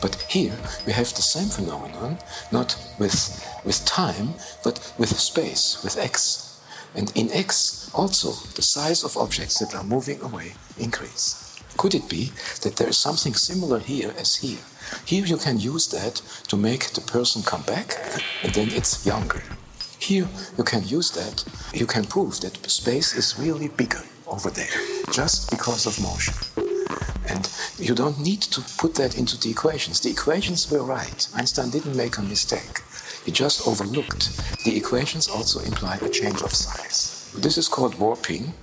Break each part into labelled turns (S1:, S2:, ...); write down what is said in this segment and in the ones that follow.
S1: But here we have the same phenomenon, not with, with time, but with space, with x. And in x, also, the size of objects that are moving away increase. Could it be that there is something similar here as here? Here you can use that to make the person come back, and then it's younger. Here you can use that, you can prove that space is really bigger over there, just because of motion. And you don't need to put that into the equations. The equations were right. Einstein didn't make a mistake. He just overlooked. The equations also imply a change of size. This is called warping,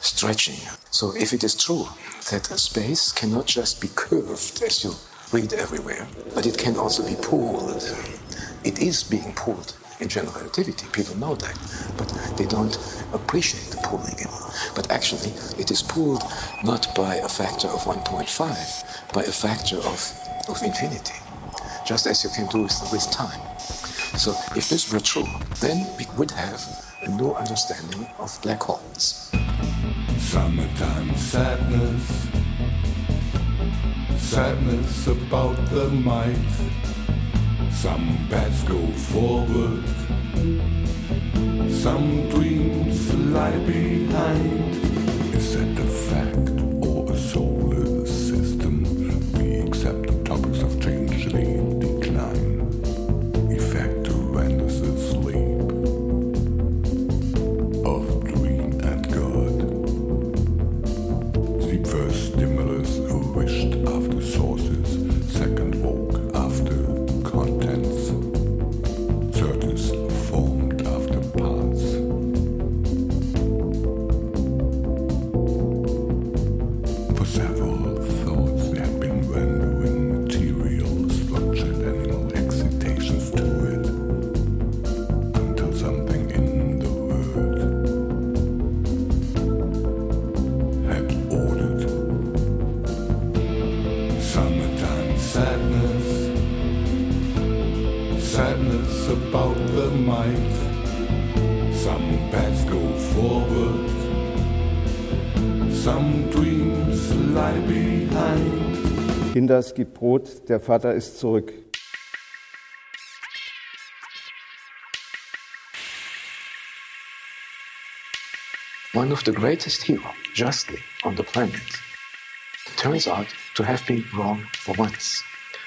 S1: stretching. So if it is true that space cannot just be curved as you read everywhere, but it can also be pulled. It is being pulled in general relativity. People know that, but they don't appreciate the pulling. But actually, it is pulled not by a factor of 1.5, by a factor of, of infinity, just as you can do with, with time. So if this were true, then we would have a new understanding of black holes.
S2: Summertime sadness, sadness about the might. Some paths go forward, some dreams lie behind. Behind.
S3: Kinder, es gibt Brot, der Vater ist zurück.
S1: One of the greatest heroes, justly, on the planet, turns out to have been wrong for once.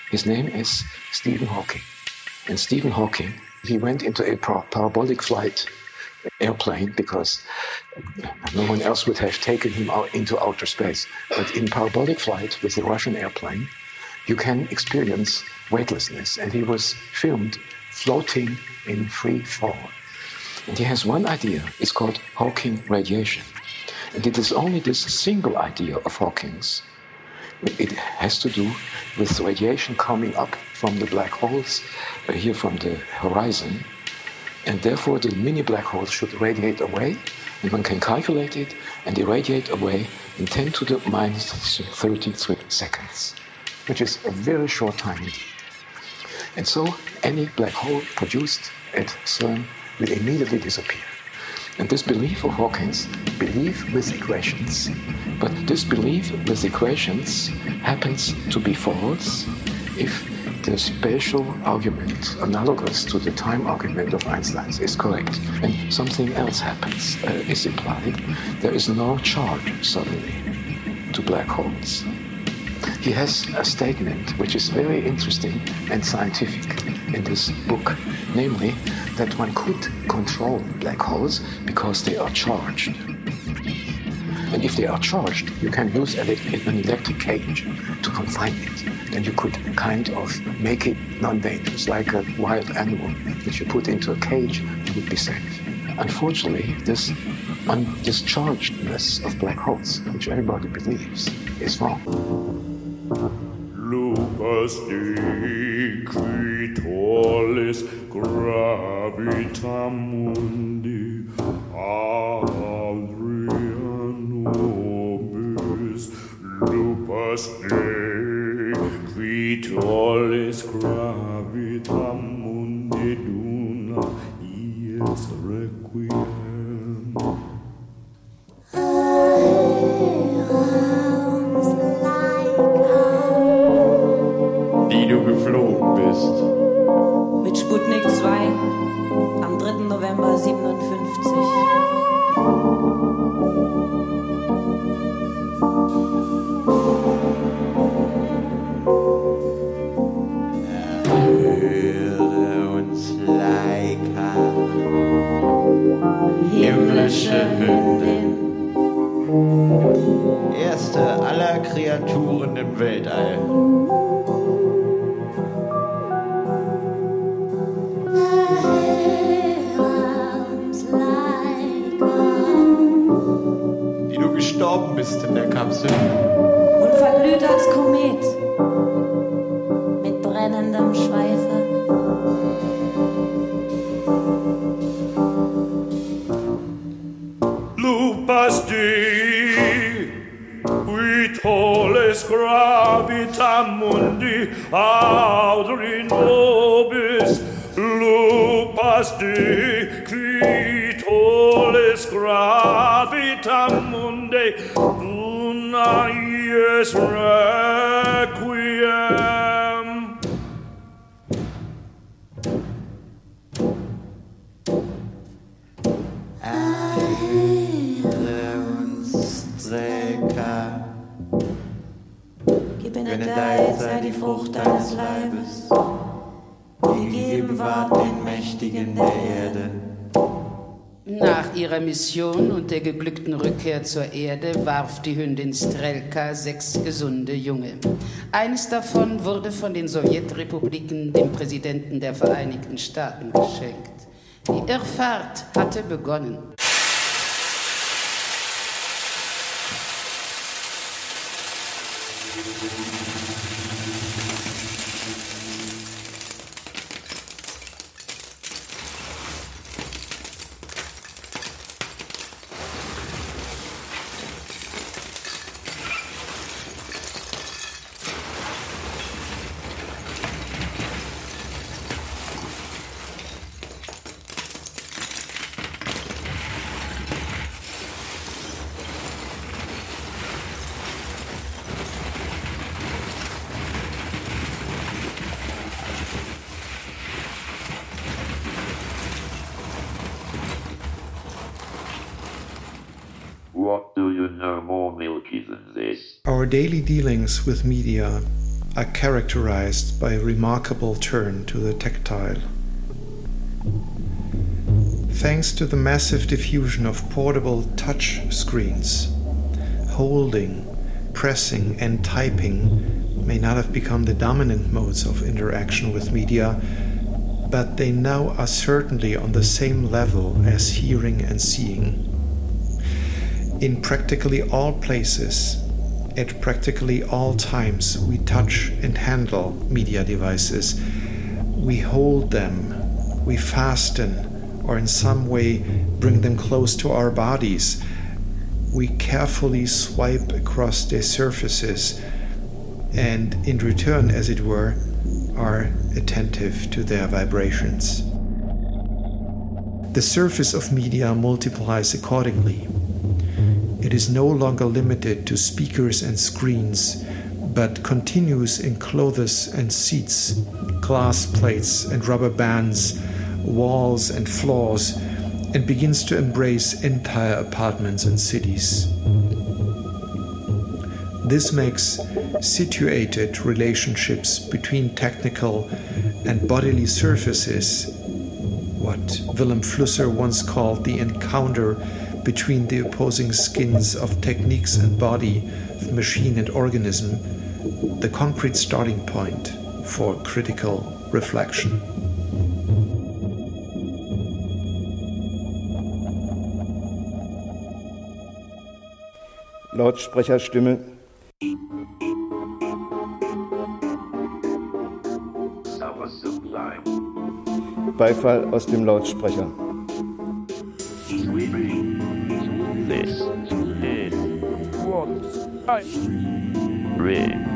S1: His name is Stephen Hawking. And Stephen Hawking, he went into a par- parabolic flight airplane because no one else would have taken him out into outer space. But in parabolic flight with the Russian airplane, you can experience weightlessness. And he was filmed floating in free fall. And he has one idea, it's called Hawking radiation. And it is only this single idea of Hawking's. It has to do with radiation coming up from the black holes, uh, here from the horizon. And therefore, the mini black holes should radiate away, and one can calculate it and irradiate away in 10 to the minus 33 seconds, which is a very short time indeed. And so, any black hole produced at CERN will immediately disappear. And this belief of Hawking's, belief with equations, but this belief with equations happens to be false if the spatial argument, analogous to the time argument of Einstein's, is correct. And something else happens, uh, is implied. There is no charge suddenly to black holes. He has a statement which is very interesting and scientific in this book, namely that one could control black holes because they are charged. And if they are charged, you can use an electric cage to confine it. Then you could kind of make it non-dangerous, like a wild animal that you put into a cage, would be safe. Unfortunately, this undischargedness of black holes, which everybody believes, is wrong.
S4: Lupus mundi Lupus decretolis gravitam mundi Duna ies requiem
S5: Die du geflogen bist.
S6: Mit Sputnik 2 am 3. November 57.
S5: Leica, himmlische Hündin, erste aller Kreaturen im Weltall. Wie du gestorben bist in der Kapsel.
S6: Und verglüht als Komet.
S7: Rückkehr zur Erde warf die Hündin Strelka sechs gesunde Junge. Eines davon wurde von den Sowjetrepubliken dem Präsidenten der Vereinigten Staaten geschenkt. Die Irrfahrt hatte begonnen.
S8: Daily dealings with media are characterized by a remarkable turn to the tactile. Thanks to the massive diffusion of portable touch screens, holding, pressing, and typing may not have become the dominant modes of interaction with media, but they now are certainly on the same level as hearing and seeing. In practically all places, at practically all times, we touch and handle media devices. We hold them, we fasten, or in some way bring them close to our bodies. We carefully swipe across their surfaces and, in return, as it were, are attentive to their vibrations. The surface of media multiplies accordingly. It is no longer limited to speakers and screens, but continues in clothes and seats, glass plates and rubber bands, walls and floors, and begins to embrace entire apartments and cities. This makes situated relationships between technical and bodily surfaces, what Vilém Flusser once called the encounter between the opposing skins of techniques and body, machine and organism, the concrete starting point for critical reflection.
S3: Lautsprecherstimme. Beifall aus dem Lautsprecher.
S9: I read.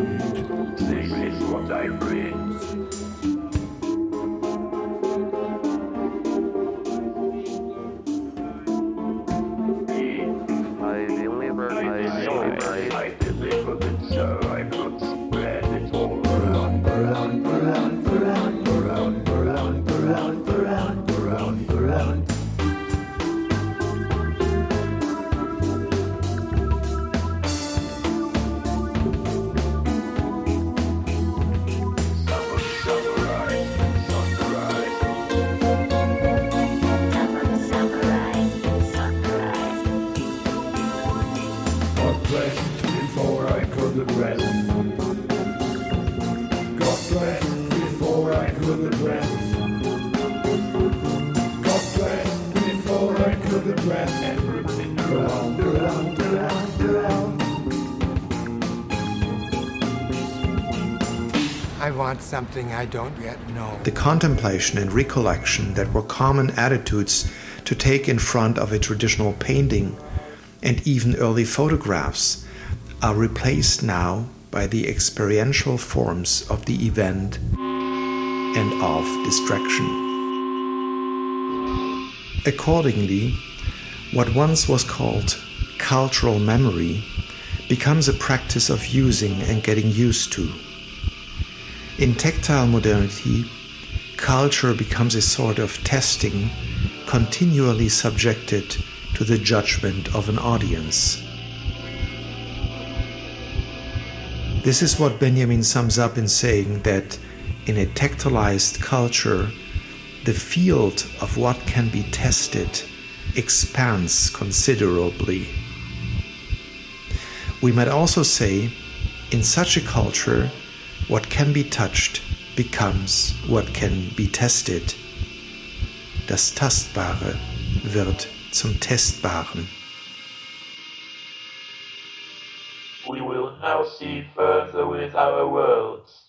S9: I. I
S10: want something I don't yet know.
S8: The contemplation and recollection that were common attitudes to take in front of a traditional painting and even early photographs are replaced now by the experiential forms of the event and of distraction. Accordingly, what once was called cultural memory becomes a practice of using and getting used to. In tactile modernity, culture becomes a sort of testing, continually subjected to the judgment of an audience. This is what Benjamin sums up in saying that in a tactilized culture, the field of what can be tested expands considerably. We might also say, in such a culture, what can be touched becomes what can be tested. Das Tastbare wird zum Testbaren.
S9: We will now see further with our worlds.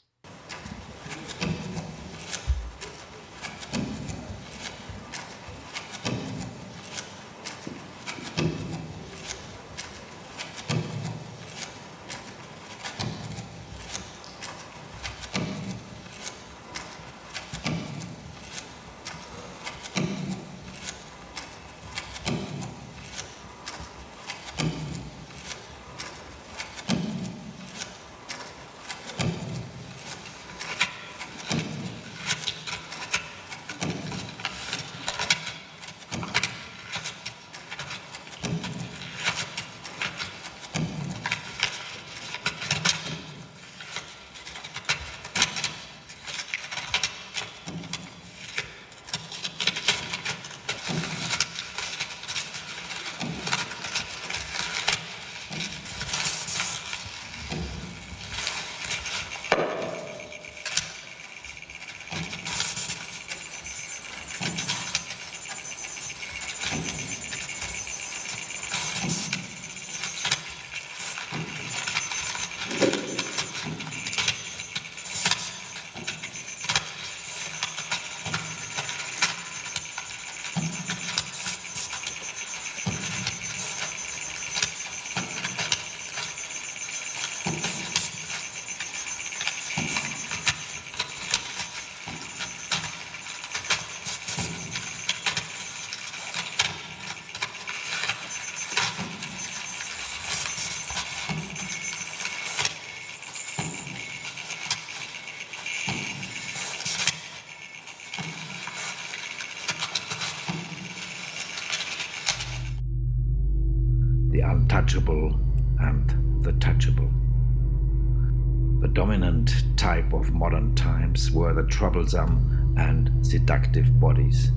S11: Were the troublesome and seductive bodies,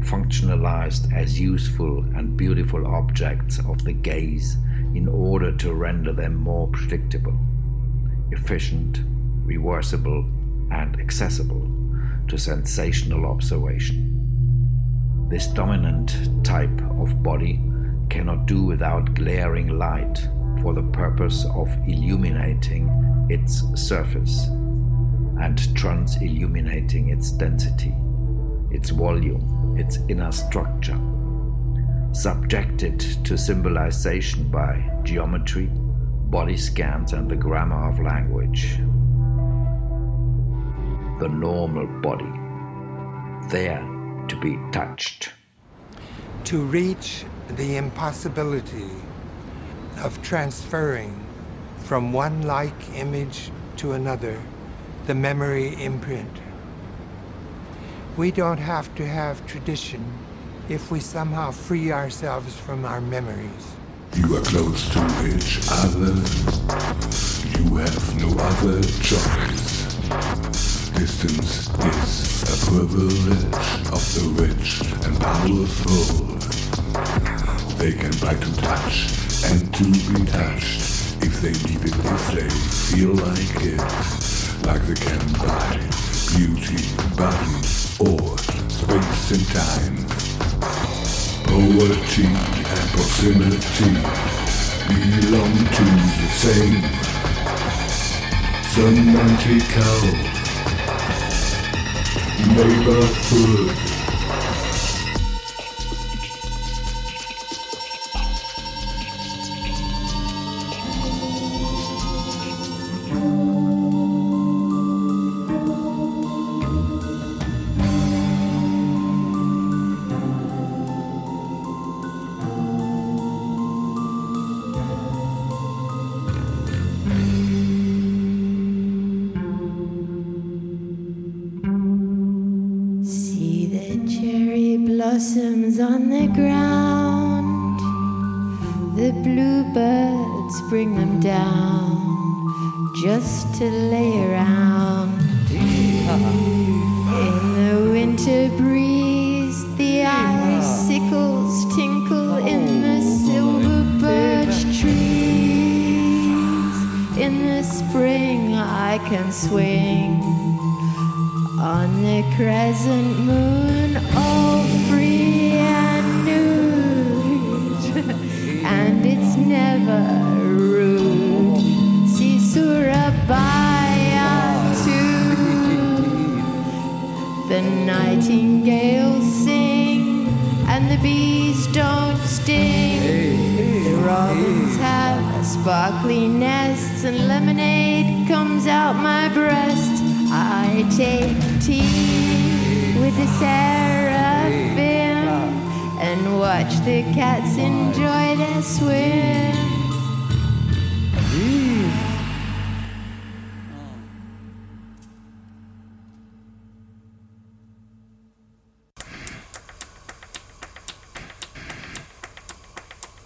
S11: functionalized as useful and beautiful objects of the gaze in order to render them more predictable, efficient, reversible, and accessible to sensational observation. This dominant type of body cannot do without glaring light for the purpose of illuminating its surface and trans illuminating its density, its volume, its inner structure. Subjected to symbolization by geometry, body scans, and the grammar of language. The normal body, there to be touched.
S10: To reach the impossibility of transferring from one like image to another the memory imprint. We don't have to have tradition if we somehow free ourselves from our memories.
S12: You are close to each other. You have no other choice. Distance is a privilege of the rich and powerful. They can buy to touch and to be touched if they need it, if they feel like it. Like they can buy beauty, body, or space and time. Poverty and proximity belong to the same semantical neighborhood.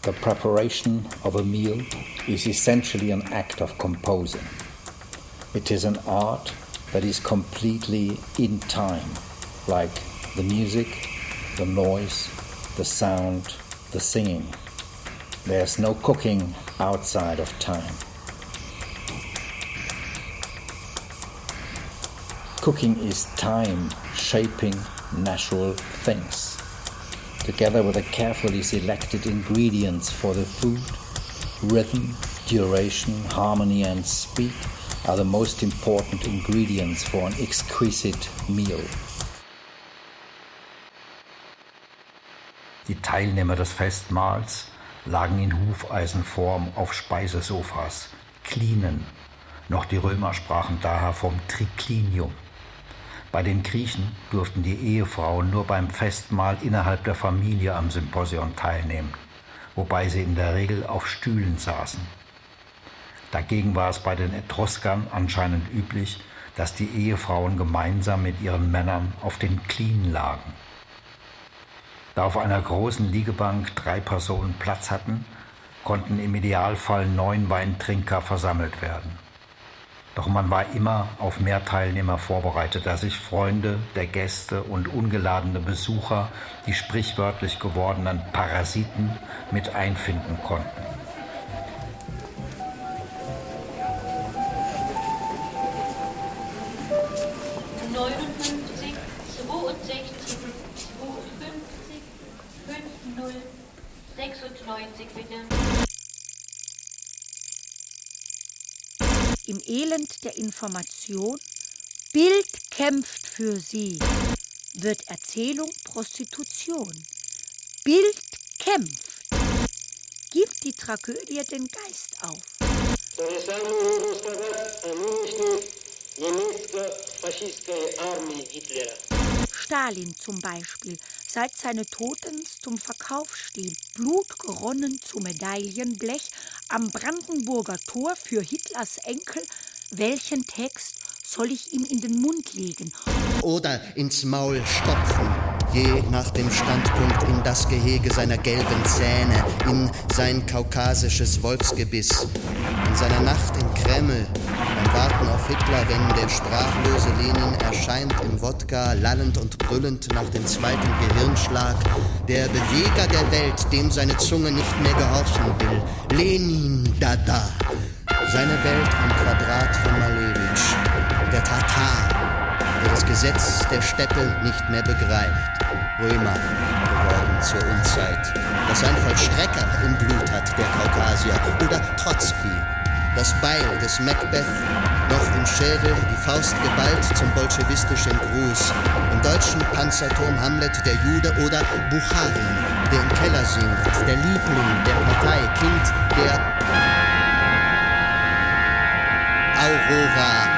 S13: The
S11: preparation of a meal is essentially an act of composing. It is an art that is completely in time, like the music, the noise, the sound, the singing. There's no cooking outside of time. Cooking is time shaping natural things together with the carefully selected ingredients for the food, rhythm, duration, harmony, and speed are the most important ingredients for an exquisite meal. Die Teilnehmer des Festmahls lagen in Hufeisenform auf Speisesofas, Klinen. Noch die Römer sprachen daher vom Triclinium. Bei den Griechen durften die Ehefrauen nur beim Festmahl innerhalb der Familie am Symposion teilnehmen, wobei sie in der Regel auf Stühlen saßen. Dagegen war es bei den Etruskern anscheinend üblich, dass die Ehefrauen gemeinsam mit ihren Männern auf den Klien lagen. Da auf einer großen Liegebank drei Personen Platz hatten, konnten im Idealfall neun Weintrinker versammelt werden. Doch man war immer auf mehr Teilnehmer vorbereitet, da sich Freunde der Gäste und ungeladene Besucher die sprichwörtlich gewordenen Parasiten mit einfinden konnten.
S14: Der Information, Bild kämpft für sie, wird Erzählung Prostitution. Bild kämpft, gibt die Tragödie den Geist auf. Stalin zum Beispiel, seit seine Totens zum Verkauf stehen, Blut zu Medaillenblech, am Brandenburger Tor für Hitlers Enkel welchen Text Soll ich ihm in den Mund legen?
S15: Oder ins Maul stopfen, je nach dem Standpunkt in das Gehege seiner gelben Zähne, in sein kaukasisches Wolfsgebiss, in seiner Nacht im Kreml, beim Warten auf Hitler, wenn der sprachlose Lenin erscheint im Wodka, lallend und brüllend nach dem zweiten Gehirnschlag, der Beweger der Welt, dem seine Zunge nicht mehr gehorchen will, Lenin Dada, seine Welt am Quadrat von Malevich, der Tatar, der das Gesetz der Steppe nicht mehr begreift, Römer geworden zur Unzeit, das ein Vollstrecker im Blut hat, der Kaukasier, oder Trotzki, das Beil des Macbeth, noch im Schädel, die Faust geballt zum bolschewistischen Gruß, im deutschen Panzerturm Hamlet der Jude oder Bucharin, der im Keller singt, der Liebling der Partei, Kind der Aurora.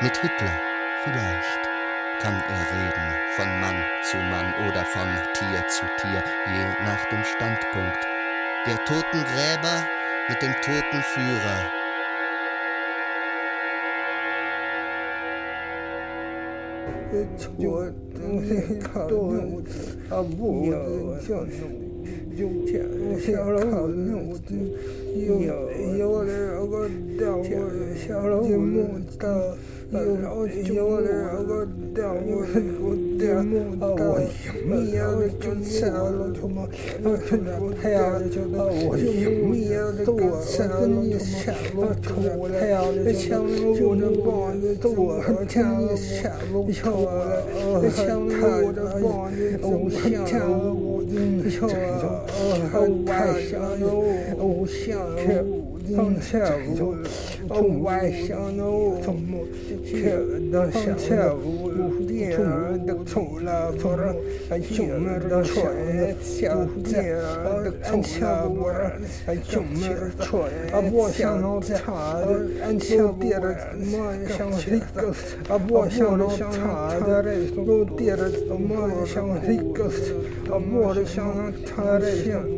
S15: Mit Hitler vielleicht kann er reden, von Mann zu Mann oder von Tier zu Tier, je nach dem Standpunkt. Der Totengräber mit dem 有啥
S16: 好我点我我晚上呢，俺俺跳舞，俺的葱了葱了，俺进门儿出来，俺跳舞，俺进门儿出来，俺不想弄啥的，俺想别的，俺想睡觉，俺不想弄啥的嘞，弄别的，俺想睡觉，俺不想弄啥的嘞。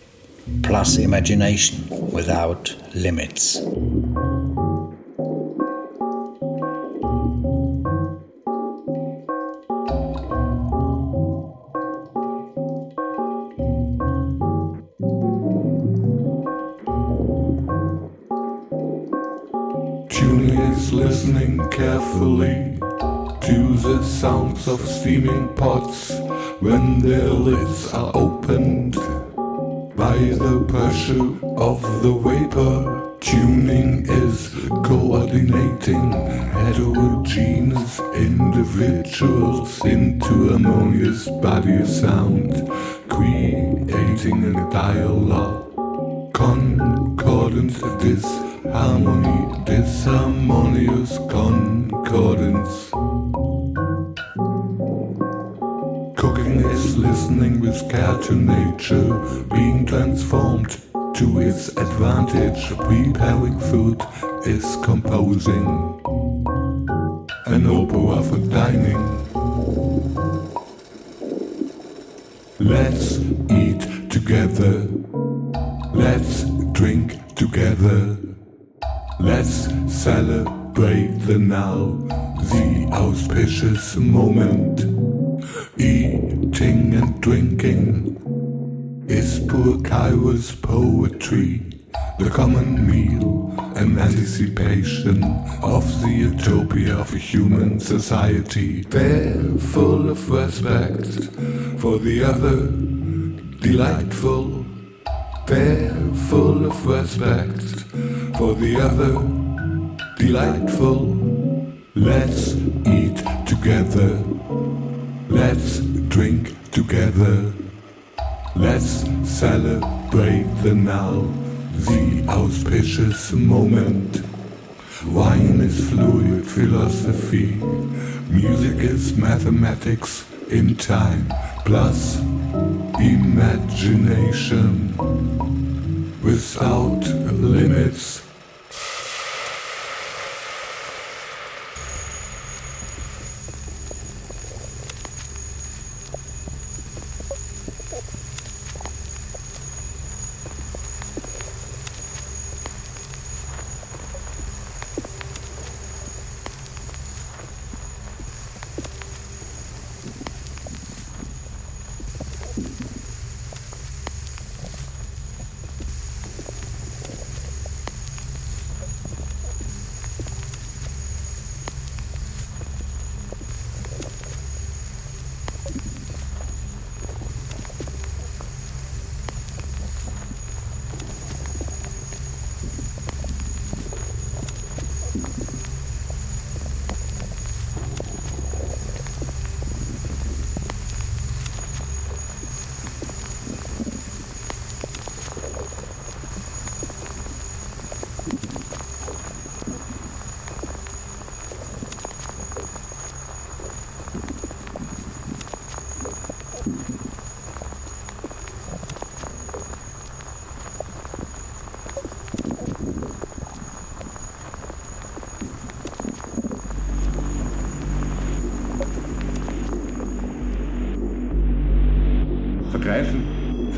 S16: plus imagination without limits.
S2: Julie is listening carefully to the sounds of steaming pots when their lids are opened the pressure of the vapor. Tuning is coordinating heterogeneous individuals into harmonious body sound, creating a dialogue. Concordance, disharmony, disharmonious concordance. Cooking is listening with care to nature, being transformed to its advantage. Preparing food is composing an opera for dining. Let's eat together. Let's drink together. Let's celebrate the now, the auspicious moment. Eating and drinking is poor Kairos poetry. The common meal, an anticipation of the utopia of a human society. They're full of respect for the other, delightful. They're full of respect for the other, delightful. Let's eat together, let's drink together, let's celebrate the now, the auspicious moment. Wine is fluid philosophy, music is mathematics in time, plus imagination without limits.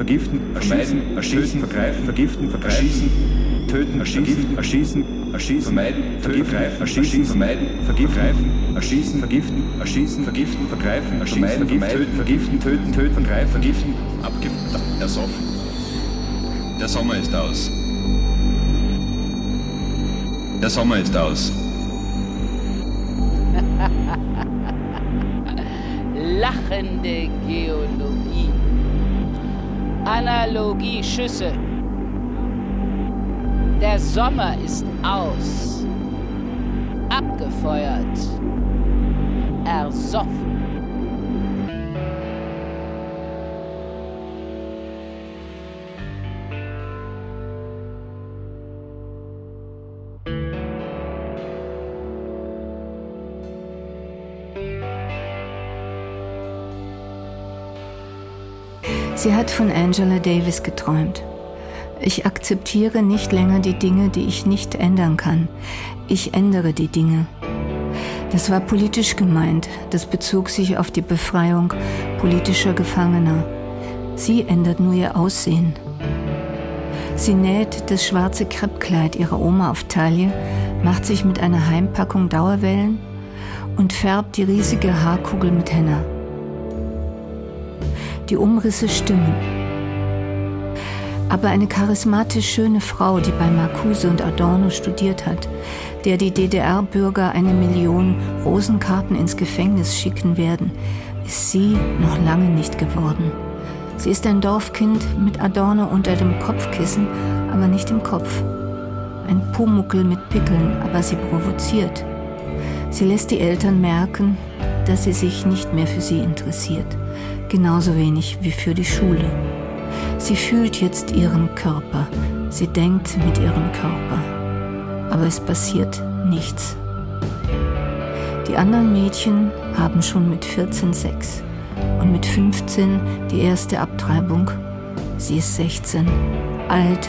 S17: Vergiften, vermeiden, erschießen, vergreifen, vergiften, vergreifen, töten, erschießen, erschießen, erschießen, vermeiden, vergreifen, erschießen, vermeiden, vergreifen, erschießen, vergiften, erschießen, vergiften, vergreifen, erschießen, vermeiden, vergiften, töten, töten, vergreifen, vergiften, abgiften, ersoffen. Der Sommer. Ist aus. Der Sommer ist aus.
S7: Lachende Geologie. Analogieschüsse. Der Sommer ist aus. Abgefeuert. Ersoffen.
S18: Sie hat von Angela Davis geträumt. Ich akzeptiere nicht länger die Dinge, die ich nicht ändern kann. Ich ändere die Dinge. Das war politisch gemeint. Das bezog sich auf die Befreiung politischer Gefangener. Sie ändert nur ihr Aussehen. Sie näht das schwarze Kreppkleid ihrer Oma auf Taille, macht sich mit einer Heimpackung Dauerwellen und färbt die riesige Haarkugel mit Henna. Die Umrisse stimmen. Aber eine charismatisch schöne Frau, die bei Marcuse und Adorno studiert hat, der die DDR-Bürger eine Million Rosenkarten ins Gefängnis schicken werden, ist sie noch lange nicht geworden. Sie ist ein Dorfkind mit Adorno unter dem Kopfkissen, aber nicht im Kopf. Ein Pumuckel mit Pickeln, aber sie provoziert. Sie lässt die Eltern merken, dass sie sich nicht mehr für sie interessiert, genauso wenig wie für die Schule. Sie fühlt jetzt ihren Körper, sie denkt mit ihrem Körper, aber es passiert nichts. Die anderen Mädchen haben schon mit 14 Sex und mit 15 die erste Abtreibung. Sie ist 16, alt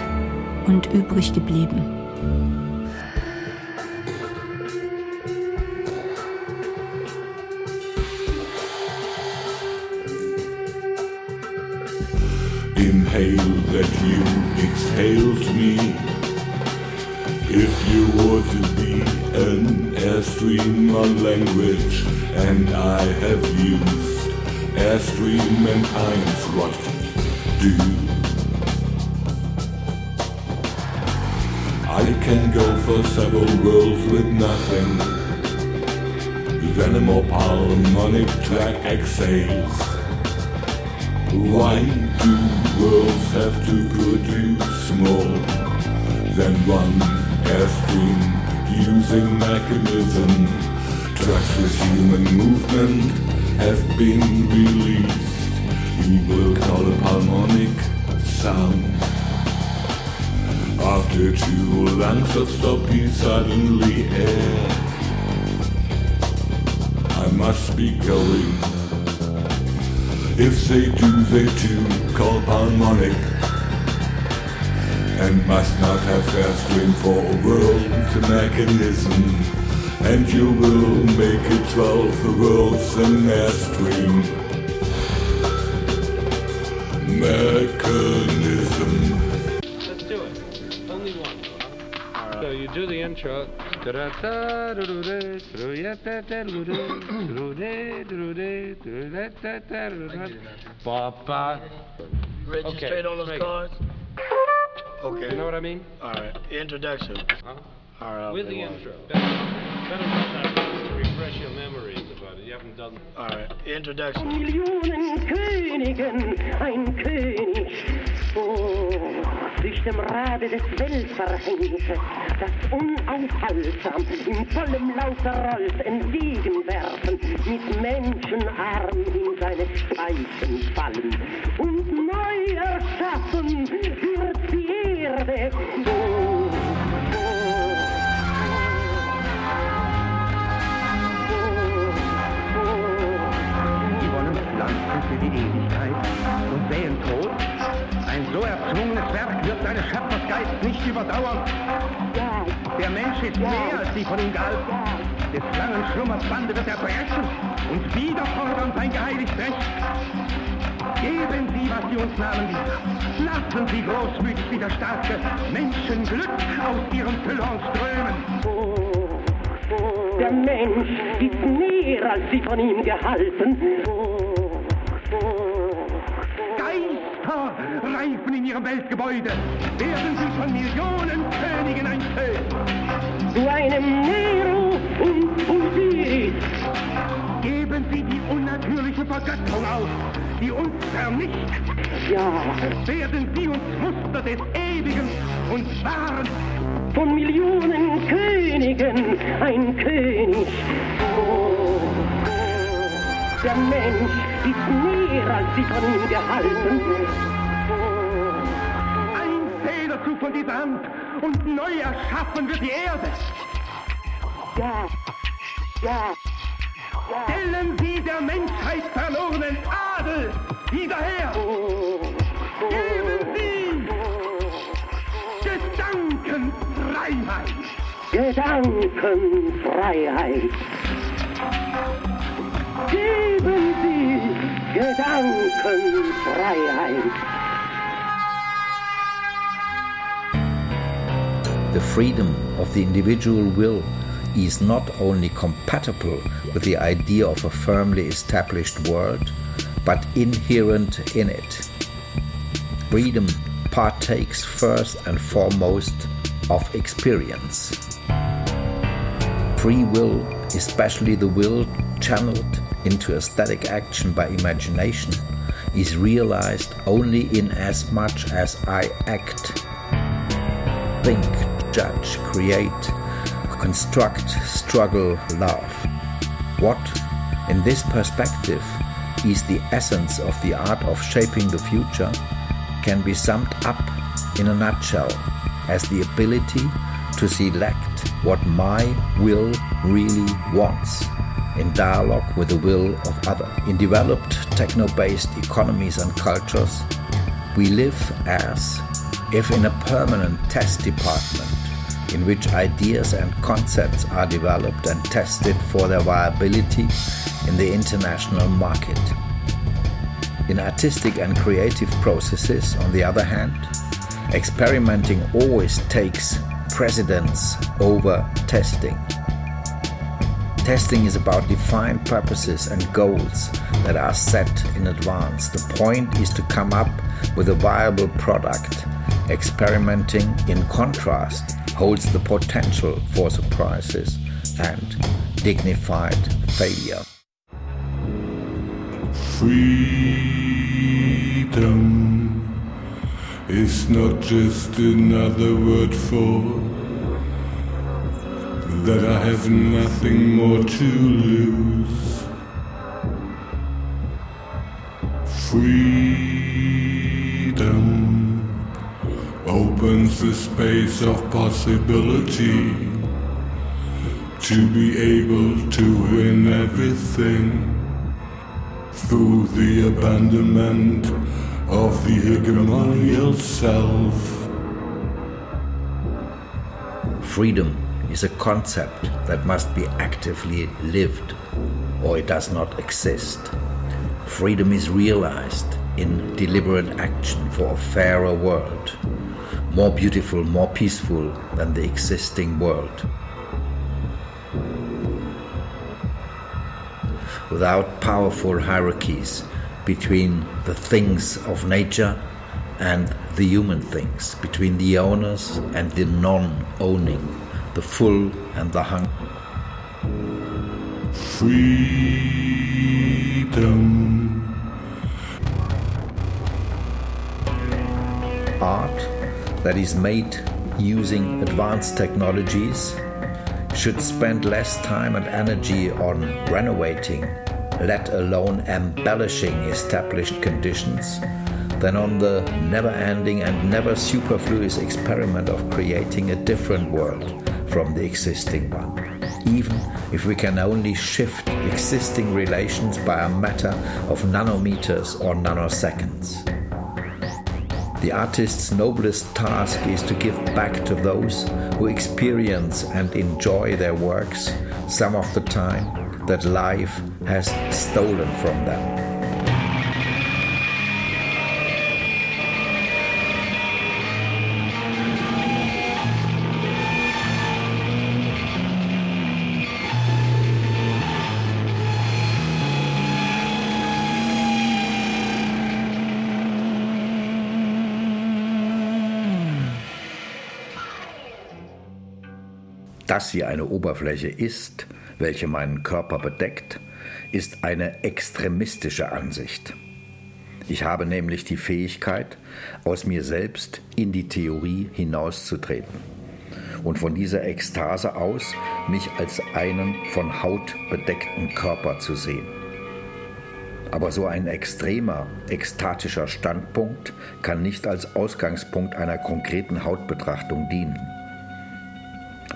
S18: und übrig geblieben.
S2: Inhale that you exhaled me. If you were to be an airstream on language, and I have used airstream and times, what do I can go for several worlds with nothing. Venom or harmonic track exhales. Why do worlds have to produce more than one airstream using mechanism. Tracks with human movement have been released. You will call a harmonic sound. After two lengths of stop, he suddenly air. I must be going. If they do, they too call harmonic. And must not have airstream for a world mechanism. And you will make it twelve worlds an airstream mechanism.
S19: Let's do it. Only one. So you do the intro. Ba-ba.
S20: Register all those
S19: straight.
S20: cards? Okay.
S19: You know what I mean?
S20: Alright, introduction.
S19: Huh?
S20: Alright,
S19: With the intro. Better, better run that to refresh your memories about it. You haven't done.
S20: Alright, introduction.
S21: Oh, dem Rade des Weltverhängnisses, das unaufhaltsam in vollem Laufe rollt, entgegenwerfen, mit Menschenarm in seine Speichen fallen. Und neu erschaffen wird die Erde. Oh,
S22: Die wollen pflanzen für die Ewigkeit so erzwungenes Werk wird seines Schöpfersgeist nicht überdauern. Der Mensch ist mehr als die von ihm gehalten. Des langen Schlummers Bande wird er brechen und wieder fordern sein geheiligt Recht. Geben Sie, was Sie uns nahmen. Lassen Sie großmütig wie der starke Menschen Glück aus ihren Füllern strömen.
S21: Der Mensch ist mehr als sie von ihm gehalten.
S22: Geister reifen in ihrem Weltgebäude, werden sie von Millionen Königen enthüllt.
S21: Zu einem Nero und Osiris.
S22: Geben sie die unnatürliche Vergötterung auf, die uns vernichtet.
S21: Ja.
S22: Werden sie uns Muster des Ewigen und Wahren.
S21: Von Millionen Königen ein König. Oh, der Mensch ist mehr als ihm gehalten.
S22: Ein Federzug von dieser Hand und neu erschaffen wird die Erde.
S21: Ja, ja.
S22: Stellen Sie der Menschheit verlorenen Adel wieder her. Geben Sie Gedankenfreiheit.
S21: Gedankenfreiheit. Geben Sie Gedankenfreiheit.
S11: The freedom of the individual will is not only compatible with the idea of a firmly established world, but inherent in it. Freedom partakes first and foremost of experience. Free will, especially the will channeled into aesthetic action by imagination, is realized only in as much as I act, think, judge, create, construct, struggle, love. What, in this perspective, is the essence of the art of shaping the future can be summed up in a nutshell as the ability to select what my will really wants in dialogue with the will of other. In developed techno-based economies and cultures, we live as if in a permanent test department in which ideas and concepts are developed and tested for their viability in the international market. In artistic and creative processes, on the other hand, experimenting always takes precedence over testing. Testing is about defined purposes and goals that are set in advance. The point is to come up with a viable product. Experimenting, in contrast, holds the potential for surprises and dignified failure.
S2: Freedom is not just another word for that I have nothing more to lose. Freedom opens the space of possibility to be able to win everything through the abandonment of the hegemonial self.
S11: Freedom is a concept that must be actively lived, or it does not exist. Freedom is realized in deliberate action for a fairer world, more beautiful, more peaceful than the existing world. Without powerful hierarchies between the things of nature and the human things, between the owners and the non owning, the full and the hungry.
S2: Freedom.
S11: art that is made using advanced technologies should spend less time and energy on renovating, let alone embellishing established conditions, than on the never ending and never superfluous experiment of creating a different world from the existing one. Even if we can only shift existing relations by a matter of nanometers or nanoseconds. The artist's noblest task is to give back to those who experience and enjoy their works some of the time that life has stolen from them. Dass sie eine Oberfläche ist, welche meinen Körper bedeckt, ist eine extremistische Ansicht. Ich habe nämlich die Fähigkeit, aus mir selbst in die Theorie hinauszutreten und von dieser Ekstase aus mich als einen von Haut bedeckten Körper zu sehen. Aber so ein extremer, ekstatischer Standpunkt kann nicht als Ausgangspunkt einer konkreten Hautbetrachtung dienen.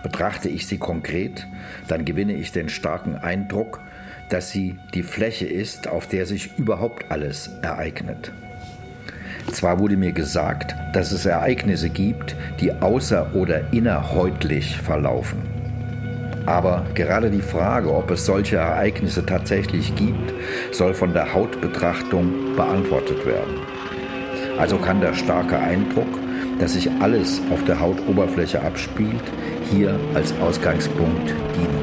S11: Betrachte ich sie konkret, dann gewinne ich den starken Eindruck, dass sie die Fläche ist, auf der sich überhaupt alles ereignet. Zwar wurde mir gesagt, dass es Ereignisse gibt, die außer- oder innerhäutlich verlaufen. Aber gerade die Frage, ob es solche Ereignisse tatsächlich gibt, soll von der Hautbetrachtung beantwortet werden. Also kann der starke Eindruck, dass sich alles auf der Hautoberfläche abspielt, hier als Ausgangspunkt dienen.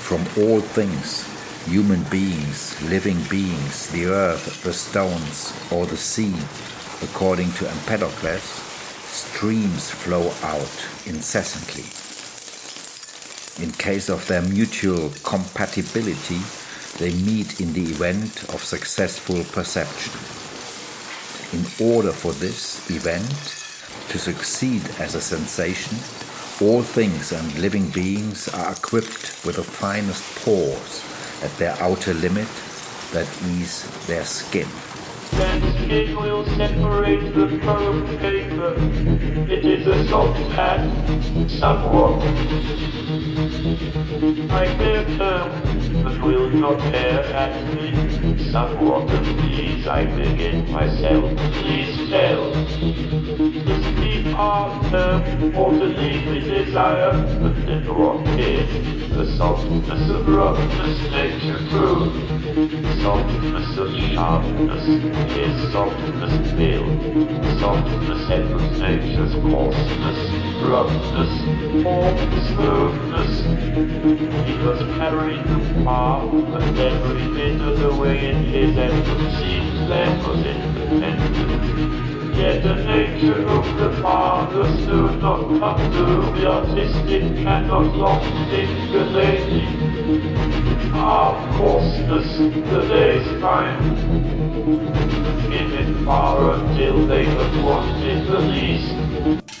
S11: From all things, human beings, living beings, the earth, the stones, or the sea, according to Empedocles, streams flow out incessantly. In case of their mutual compatibility, they meet in the event of successful perception. In order for this event to succeed as a sensation, all things and living beings are equipped with the finest pores at their outer limit that ease their skin.
S9: It will separate the foam paper. It is a soft pad, somewhat. I bear term, but will not bear at me. Somewhat of these I begin myself. Please tell. The speak heart or to leave the desire, but then what is the softness of roughness makes you true. Softness of sharpness is softness built. Softness headless nature's coarseness, roughness, or smoothness. He was the path, and every bit of the way in his effort seems there was independent. Yet the nature of the father stood not come to the artistic cannot long stimulating. Of coarseness, the day's time. Give it far until they have wanted the least.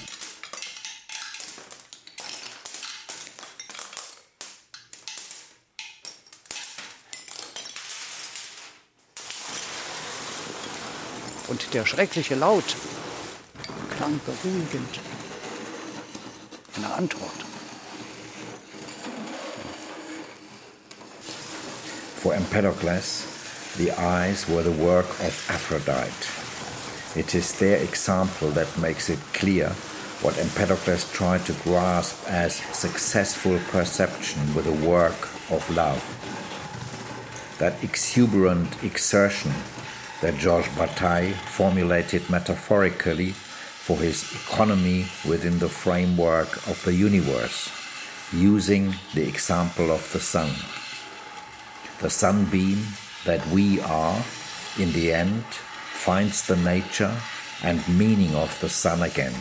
S23: Und der schreckliche Laut klang beruhigend. Eine Antwort.
S11: For Empedocles, the eyes were the work of Aphrodite. It is their example that makes it clear what Empedocles tried to grasp as successful perception with the work of love. That exuberant exertion that Georges Bataille formulated metaphorically for his economy within the framework of the universe, using the example of the sun. The sunbeam that we are, in the end, finds the nature and meaning of the sun again.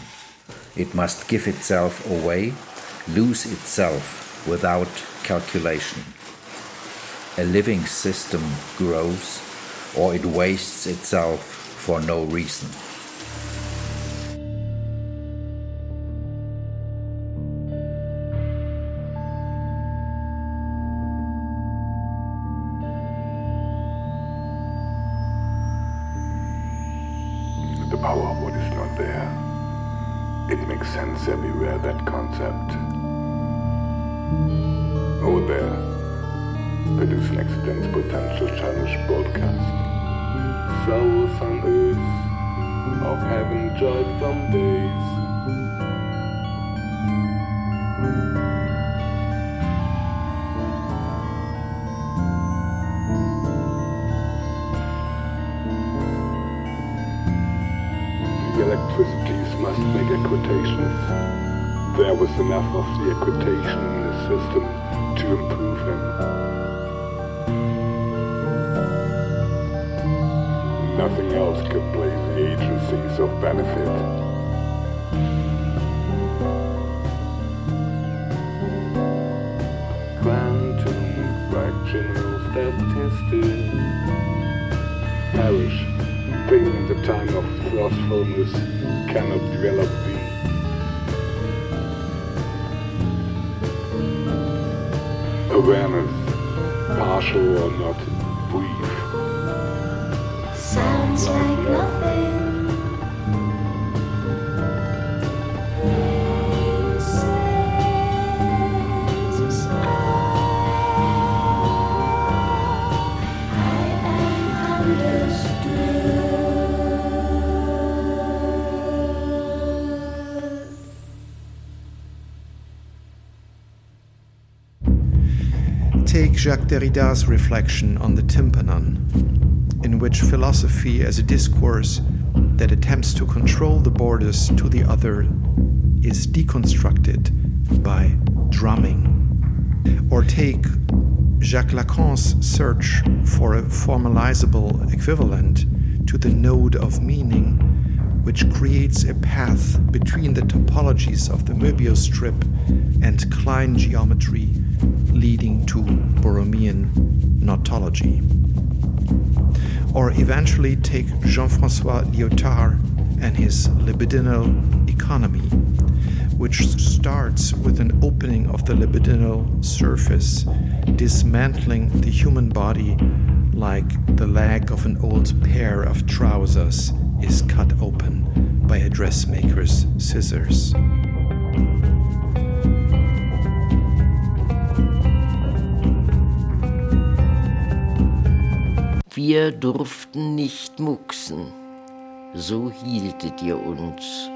S11: It must give itself away, lose itself without calculation. A living system grows or it wastes itself for no reason.
S2: Make equitations. There was enough of the equitation in the system to improve him. Nothing else could play the agencies of benefit. Quantum fractional statistics perish. Pain in the time of forcefulness cannot develop the awareness, partial or not,
S8: Derrida's reflection on the tympanon, in which philosophy as a discourse that attempts to control the borders to the other is deconstructed by drumming. Or take Jacques Lacan's search for a formalizable equivalent to the node of meaning, which creates a path between the topologies of the Möbius strip and Klein geometry, Notology. Or eventually take Jean Francois Lyotard and his libidinal economy, which starts with an opening of the libidinal surface, dismantling the human body like the leg of an old pair of trousers is cut open by a dressmaker's scissors.
S24: Wir durften nicht mucksen, so hieltet ihr uns,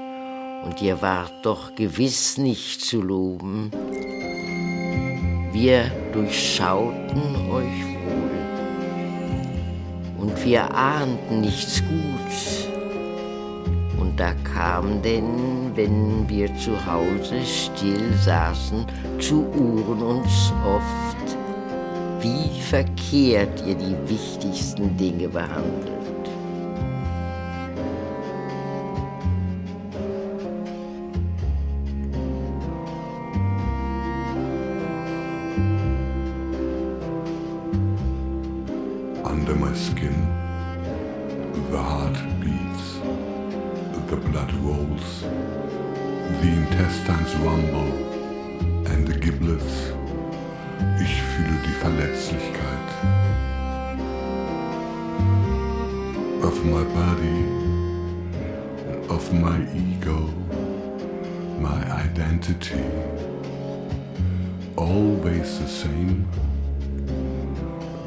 S25: und ihr wart doch gewiss nicht zu loben. Wir durchschauten euch wohl und wir ahnten nichts Guts. Und da kam denn, wenn wir zu Hause still saßen, zu Ohren uns oft, wie verkehrt ihr die wichtigsten Dinge behandelt.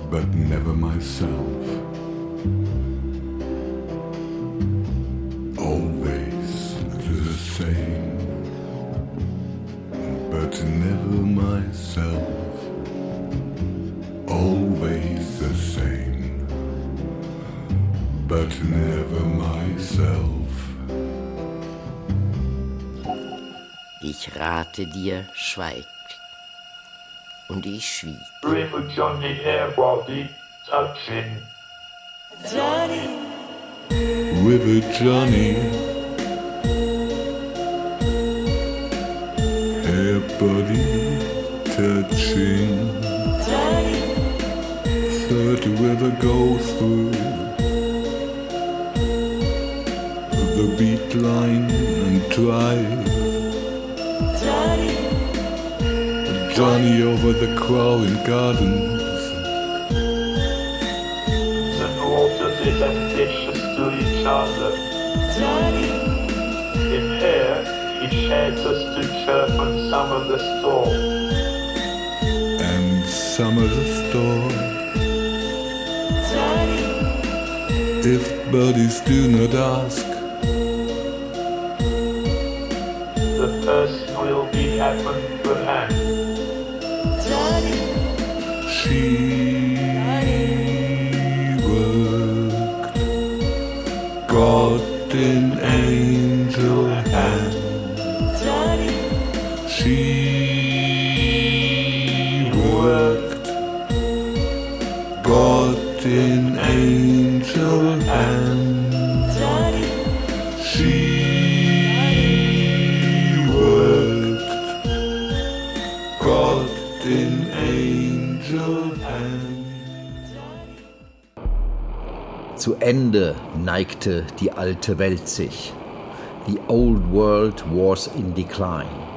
S2: But never myself. Always the same, but never myself. Always the same, but never myself.
S25: Ich rate dir, schweig. Und ich schwieg.
S9: River Johnny Airbody touching.
S2: Johnny. River Johnny. Hair body touching. Johnny. Third river go through the beat line and drive. Johnny over the crowing gardens.
S9: The waters is ambitious to each other.
S2: Johnny.
S9: In here, he shades us to chirp on some of the storm.
S2: and some of the storm. If birdies do not ask,
S9: The person will be happen to hand.
S2: In angel hand. She worked, God in angel hand.
S11: Zu Ende neigte die alte Welt sich. The old world was in decline.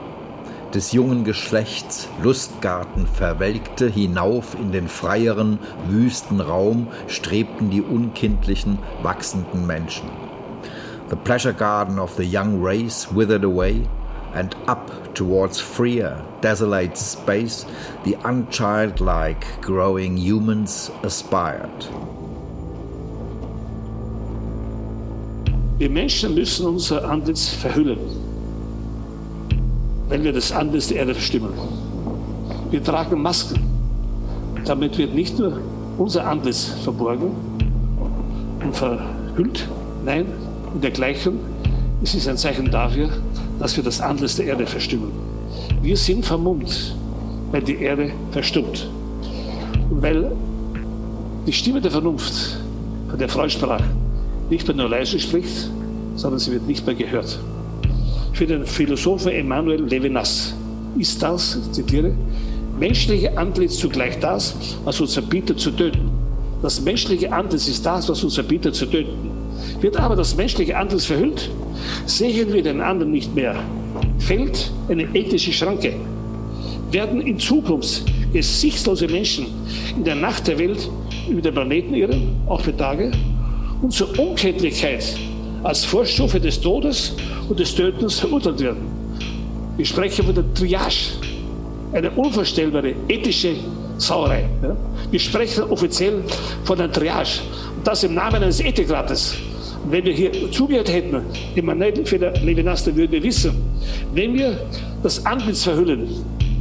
S11: Des jungen Geschlechts Lustgarten verwelkte, hinauf in den freieren, wüsten Raum strebten die unkindlichen, wachsenden Menschen. The pleasure garden of the young race withered away, and up towards freer, desolate space the unchildlike growing humans aspired.
S24: Wir Menschen müssen unser Antlitz verhüllen, wenn wir das Antlitz der Erde verstimmen. Wir tragen Masken. Damit wird nicht nur unser Antlitz verborgen und verhüllt, nein, in dergleichen, es ist ein Zeichen dafür, dass wir das Antlitz der Erde verstimmen. Wir sind vermummt, weil die Erde verstummt. Und weil die Stimme der Vernunft, von der Freud sprach, nicht mehr nur leise spricht, sondern sie wird nicht mehr gehört. Für den Philosophen Emmanuel Levinas ist das, ich zitiere, menschliche Antlitz zugleich das, was uns verbietet zu töten. Das menschliche Antlitz ist das, was uns verbietet zu töten. Wird aber das menschliche Antlitz verhüllt, sehen wir den anderen nicht mehr. Fällt eine ethische Schranke. Werden in Zukunft gesichtslose Menschen in der Nacht der Welt über den Planeten irren, auch für Tage, und zur Unkenntlichkeit als Vorstufe des Todes und des Tötens verurteilt werden. Ich spreche von der Triage, eine unvorstellbare ethische Sauerei. Wir sprechen offiziell von der Triage und das im Namen eines Ethikrates. wenn wir hier zugehört hätten, Emanuel Levinas, würden wir wissen, wenn wir das Antlitz verhüllen,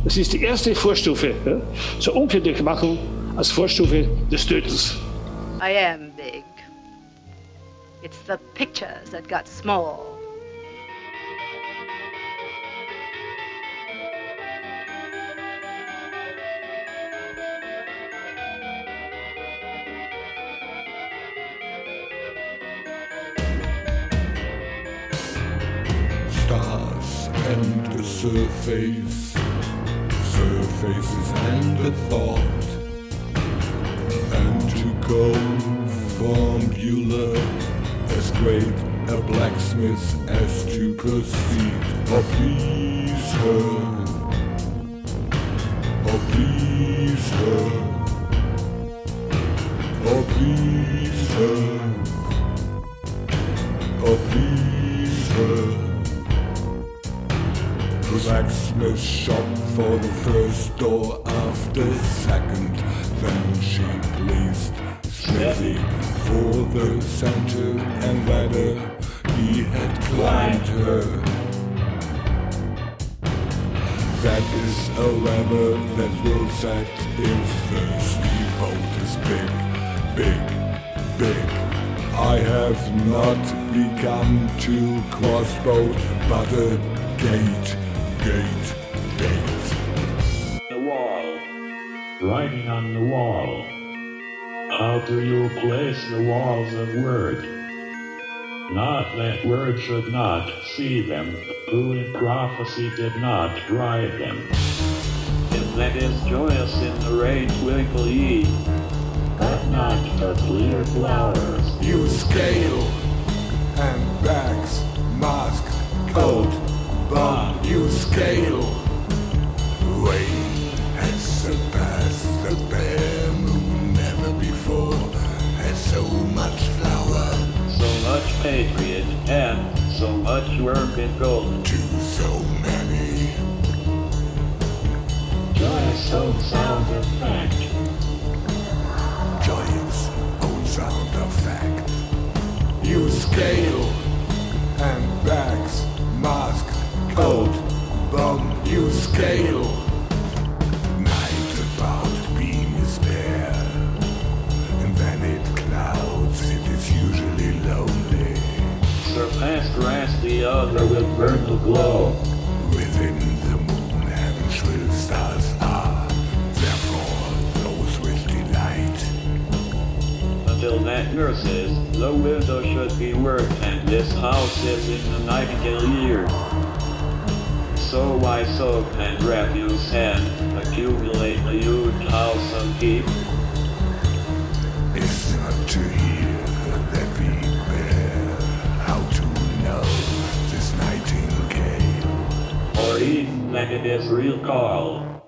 S24: das ist die erste Vorstufe ja, zur Unkenntlichmachung als Vorstufe des Tötens.
S26: I am big. It's the pictures that got small.
S2: Stars and the surface, surfaces and the thought, and to go formula great a blacksmith as to proceed or please her, or oh, please her, or oh, please her, or please her. Blacksmith shop for the first door after second. Then she pleased Smithy for the center and ladder he had climbed her. That is a lever that will set if the steamboat is big, big, big. I have not become to crossboat, but a gate, gate, gate.
S27: The wall. Writing on the wall. How do you place the walls of word? Not that word should not see them, who in prophecy did not write them. Him that is joyous in the rain twinkle ye, but not the clear flowers.
S2: You scale, and handbags, mask, coat, bomb, you scale.
S27: Patriot and so much work in gold.
S2: to so many.
S27: Joyous old sound of fact.
S2: Joyous old sound of fact. You scale, handbags, mask, coat, bomb, you scale.
S27: Surpassed grass the other will burn to glow.
S2: Within the moon, heaven shrill stars are, therefore those with delight.
S27: Until that nurse says the window should be worked and this house is in the nightingale year. So I soak and refuse and accumulate a huge house of heap.
S2: That
S27: it is real call.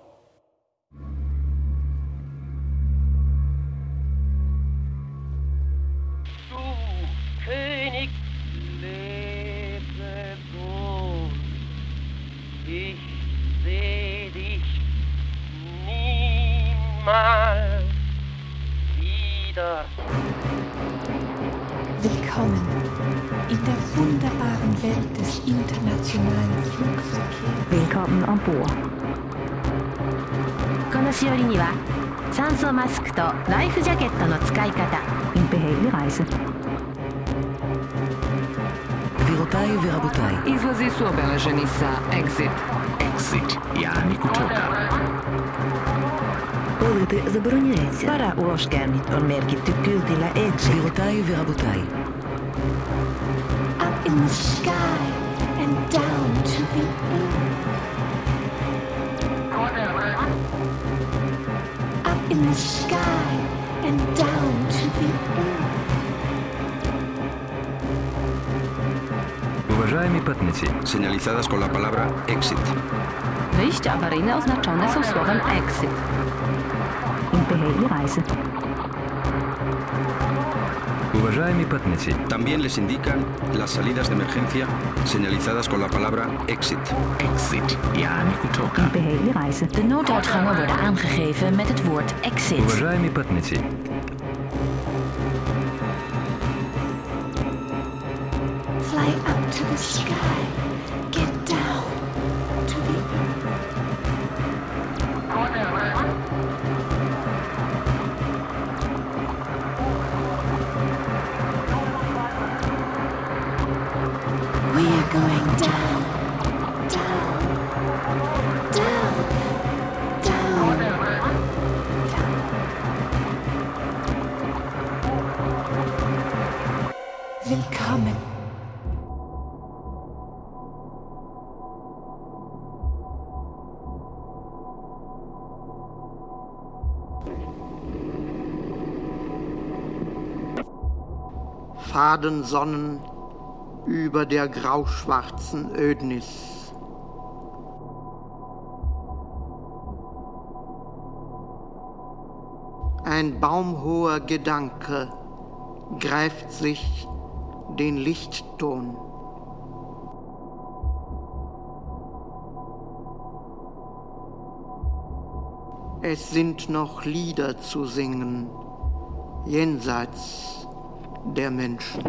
S28: забороняється.
S29: Vara-uloskäynnit on merkitty kyltillä Exit.
S30: גבירותיי ורבותיי,
S31: Up in the sky and down to the earth. Up in the sky and down to the earth.
S32: Уважаемые путники, señalizadas con la palabra exit.
S28: Wyjścia awaryjne oznaczone są słowem exit. In beheerlijke reizen.
S32: Уважаемые путники, también les indican las salidas de emergencia señalizadas con la palabra exit.
S30: Exit, Яни Kutoka.
S28: In beheerlijke reizen.
S29: De nooduitgangen worden aangegeven met het woord exit.
S32: Уважаемые путники,
S31: Fly up to the sky.
S33: Fadensonnen über der grauschwarzen Ödnis. Ein baumhoher Gedanke greift sich den Lichtton. Es sind noch Lieder zu singen jenseits der Menschen.